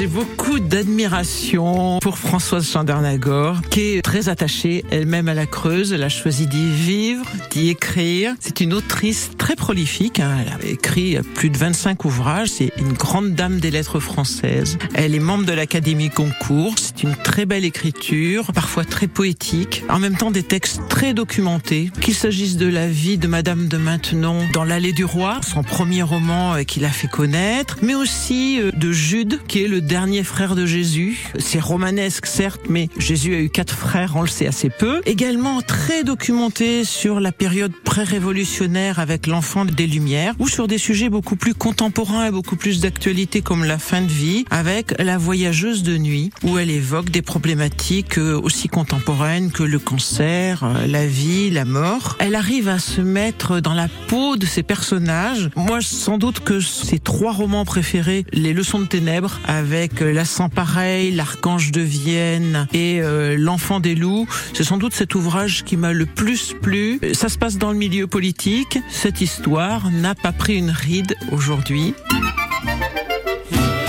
J'ai beaucoup d'admiration pour Françoise Chandernagor, qui est très attachée elle-même à la Creuse. Elle a choisi d'y vivre, d'y écrire. C'est une autrice très prolifique. hein. Elle a écrit plus de 25 ouvrages. C'est une grande dame des lettres françaises. Elle est membre de l'Académie Goncourt. C'est une très belle écriture, parfois très poétique. En même temps, des textes très documentés. Qu'il s'agisse de la vie de Madame de Maintenon dans l'Allée du Roi, son premier roman euh, qui l'a fait connaître, mais aussi euh, de Jude, qui est le dernier frère de Jésus. C'est romanesque, certes, mais Jésus a eu quatre frères, on le sait assez peu. Également très documenté sur la période pré-révolutionnaire avec l'enfant des Lumières, ou sur des sujets beaucoup plus contemporains et beaucoup plus d'actualité comme la fin de vie, avec La voyageuse de nuit, où elle évoque des problématiques euh, aussi contemporaines que le cancer, euh, la vie, la mort. Elle arrive à se mettre dans la peau de ces personnages. Moi, sans doute que ces trois romans préférés, Les Leçons de Ténèbres, avec euh, La Sans Pareil, L'Archange de Vienne et L'Enfant des loups, c'est sans doute cet ouvrage qui m'a le plus plu. Ça se passe dans le milieu politique. Histoire n'a pas pris une ride aujourd'hui.